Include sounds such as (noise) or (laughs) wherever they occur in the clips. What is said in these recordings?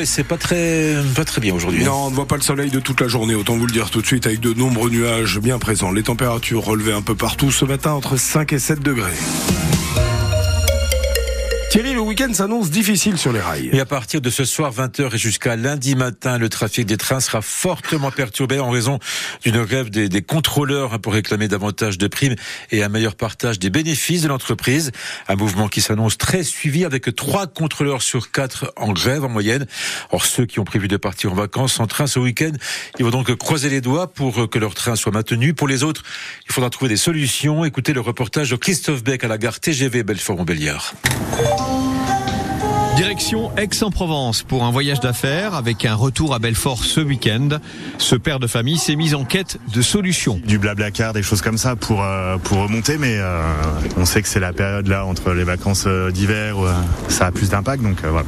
et c'est pas très, pas très bien aujourd'hui. Non, on ne voit pas le soleil de toute la journée, autant vous le dire tout de suite, avec de nombreux nuages bien présents. Les températures relevées un peu partout ce matin entre 5 et 7 degrés. Le week-end s'annonce difficile sur les rails. Et à partir de ce soir 20h et jusqu'à lundi matin, le trafic des trains sera fortement perturbé en raison d'une grève des, contrôleurs pour réclamer davantage de primes et un meilleur partage des bénéfices de l'entreprise. Un mouvement qui s'annonce très suivi avec trois contrôleurs sur quatre en grève en moyenne. Or, ceux qui ont prévu de partir en vacances en train ce week-end, ils vont donc croiser les doigts pour que leur train soit maintenu. Pour les autres, il faudra trouver des solutions. Écoutez le reportage de Christophe Beck à la gare TGV Belfort-Montbéliard. Direction Aix-en-Provence pour un voyage d'affaires avec un retour à Belfort ce week-end. Ce père de famille s'est mis en quête de solutions. Du blabla car, des choses comme ça pour euh, remonter, mais euh, on sait que c'est la période là entre les vacances euh, d'hiver où ça a plus d'impact, donc voilà.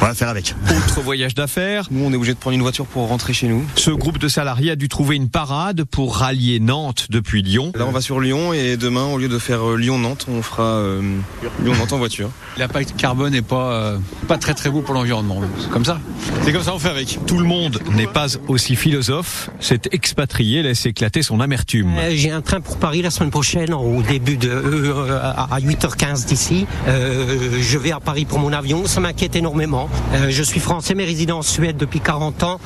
On va faire avec. Autre voyage d'affaires. Nous, on est obligé de prendre une voiture pour rentrer chez nous. Ce groupe de salariés a dû trouver une parade pour rallier Nantes depuis Lyon. Là, on va sur Lyon et demain, au lieu de faire Lyon-Nantes, on fera Lyon-Nantes en voiture. (laughs) L'impact carbone n'est pas pas très très beau pour l'environnement. C'est comme ça. C'est comme ça on fait avec. Tout le monde n'est pas aussi philosophe. Cet expatrié laisse éclater son amertume. Euh, J'ai un train pour Paris la semaine prochaine au début de euh, à 8h15 d'ici. Euh, je vais à Paris pour mon avion. Ça m'inquiète énormément. Euh, je suis français mais résident en Suède depuis 40 ans.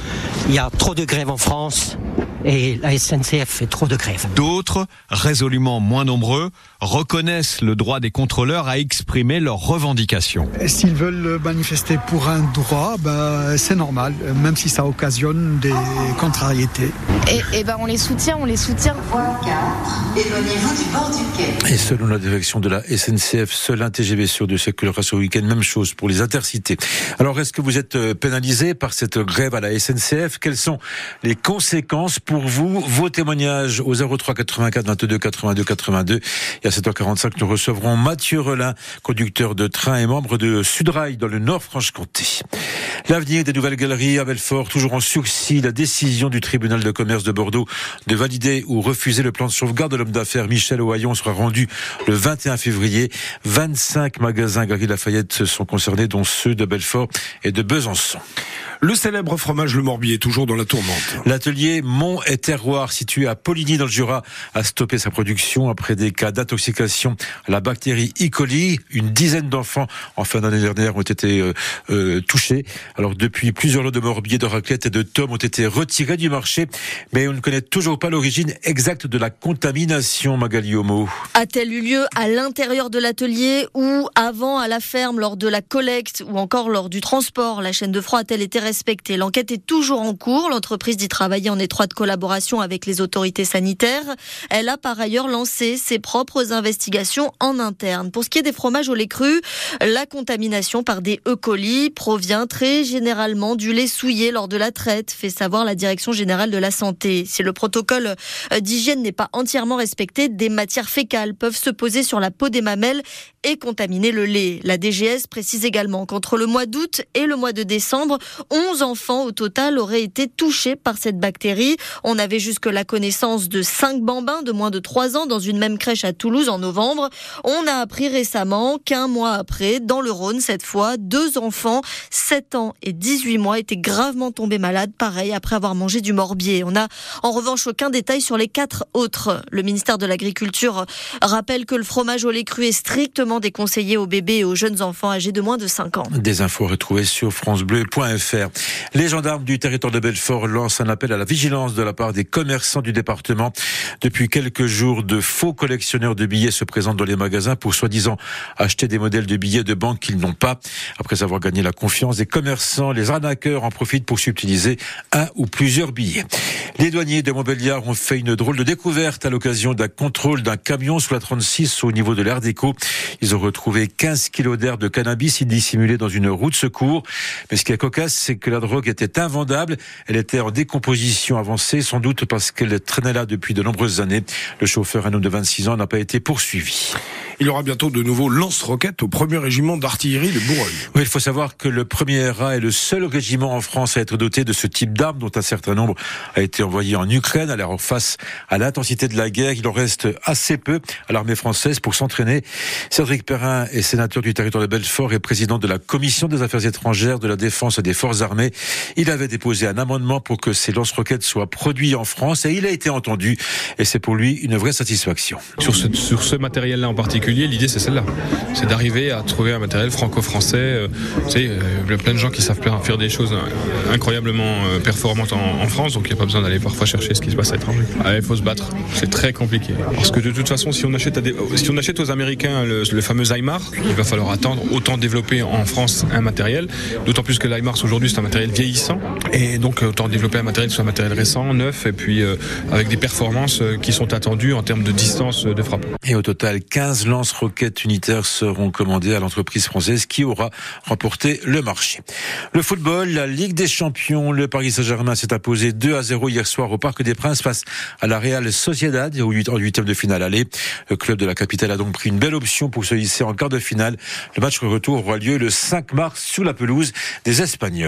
Il y a trop de grèves en France et la SNCF fait trop de grèves. D'autres, résolument moins nombreux, reconnaissent le droit des contrôleurs à exprimer leurs revendications. S'ils veulent manifester pour un droit, bah, c'est normal, même si ça occasionne des contrariétés. Et, et ben on les soutient, on les soutient. Éloignez-vous du bord du quai. Et selon la direction de la SNCF, seul un TGV sur deux circulera ce week-end. Même chose pour les intercités. Alors, est-ce que vous êtes pénalisé par cette grève à la SNCF Quelles sont les conséquences pour vous Vos témoignages au 03 84 22 82 82. Et à 7h45, nous recevrons Mathieu Relin, conducteur de train et membre de Sudrail dans le Nord-Franche-Comté. L'avenir des nouvelles galeries à Belfort, toujours en sursis, la décision du tribunal de commerce de Bordeaux de valider ou refuser le plan de sauvegarde de l'homme d'affaires Michel Ohaillon sera rendu le 21 février. 25 magasins Galeries Lafayette sont concernés, dont ceux de Belfort et de Besançon. Le célèbre fromage Le Morbier est toujours dans la tourmente. L'atelier Mont et Terroir, situé à Poligny dans le Jura, a stoppé sa production après des cas d'intoxication à la bactérie E. coli. Une dizaine d'enfants en fin d'année dernière ont été euh, euh, touchés. Alors depuis, plusieurs lots de Morbier, de raclette et de tomes ont été retirés du marché, mais on ne connaît toujours pas l'origine exacte de la contamination, Magali Homo. A-t-elle eu lieu à l'intérieur de l'atelier ou avant à la ferme lors de la collecte ou encore lors du transport? La chaîne de froid a-t-elle été respectée L'enquête est toujours en cours. L'entreprise dit travailler en étroite collaboration avec les autorités sanitaires. Elle a par ailleurs lancé ses propres investigations en interne. Pour ce qui est des fromages au lait cru, la contamination par des E. coli provient très généralement du lait souillé lors de la traite, fait savoir la Direction générale de la santé. Si le protocole d'hygiène n'est pas entièrement respecté, des matières fécales peuvent se poser sur la peau des mamelles et contaminer le lait. La DGS précise également qu'entre le mois d'août et le mois de décembre, 11 enfants au total auraient été touchés par cette bactérie. On avait jusque la connaissance de 5 bambins de moins de 3 ans dans une même crèche à Toulouse en novembre. On a appris récemment qu'un mois après, dans le Rhône cette fois, deux enfants, 7 ans et 18 mois, étaient gravement tombés malades, pareil, après avoir mangé du morbier. On n'a en revanche aucun détail sur les quatre autres. Le ministère de l'Agriculture rappelle que le fromage au lait cru est strictement déconseillé aux bébés et aux jeunes enfants âgés de moins de 5 ans. Des infos retrouvées sur francebleu.fr. Les gendarmes du territoire de Belfort lancent un appel à la vigilance de la part des commerçants du département. Depuis quelques jours, de faux collectionneurs de billets se présentent dans les magasins pour soi-disant acheter des modèles de billets de banque qu'ils n'ont pas. Après avoir gagné la confiance des commerçants, les arnaqueurs en profitent pour subtiliser un ou plusieurs billets. Les douaniers de Montbéliard ont fait une drôle de découverte à l'occasion d'un contrôle d'un camion sous la 36 au niveau de l'air déco. Ils ont retrouvé 15 kilos d'air de cannabis dissimulé dans une roue de secours. Mais ce qui est cocasse, c'est que la drogue était invendable. Elle était en décomposition avancée, sans doute parce qu'elle traînait là depuis de nombreuses années. Le chauffeur, un homme de 26 ans, n'a pas été poursuivi. Il y aura bientôt de nouveaux lance-roquettes au premier régiment d'artillerie de Bourgogne. Oui, il faut savoir que le premier RA est le seul régiment en France à être doté de ce type d'armes, dont un certain nombre a été envoyé en Ukraine. Alors, face à l'intensité de la guerre, il en reste assez peu à l'armée française pour s'entraîner. Cédric Perrin est sénateur du territoire de Belfort et président de la commission des affaires étrangères, de la défense et des forces armées. Il avait déposé un amendement pour que ces lance-roquettes soient produits en France et il a été entendu. Et c'est pour lui une vraie satisfaction. Sur ce, sur ce matériel-là en particulier, l'idée c'est celle-là. C'est d'arriver à trouver un matériel franco-français. Euh, tu sais, euh, il y a plein de gens qui savent faire des choses incroyablement euh, performantes en, France, donc il n'y a pas besoin d'aller parfois chercher ce qui se passe à l'étranger. Ah, il faut se battre. C'est très compliqué. Parce que de toute façon, si on achète, si on achète aux Américains le, fameux Aimar, il va falloir attendre autant développer en France un matériel. D'autant plus que l'Aimar aujourd'hui un matériel vieillissant. Et donc autant développer un matériel soit un matériel récent, neuf, et puis avec des performances qui sont attendues en termes de distance de frappe. Et au total, 15 lance-roquettes unitaires seront commandées à l'entreprise française qui aura remporté le marché. Le football, la Ligue des Champions, le Paris Saint-Germain s'est imposé 2 à 0 hier soir au Parc des Princes face à la Real Sociedad au huitième de finale aller. Le club de la capitale a donc pris une belle option pour se hisser en quart de finale. Le match retour aura lieu le 5 mars sous la pelouse des Espagnols.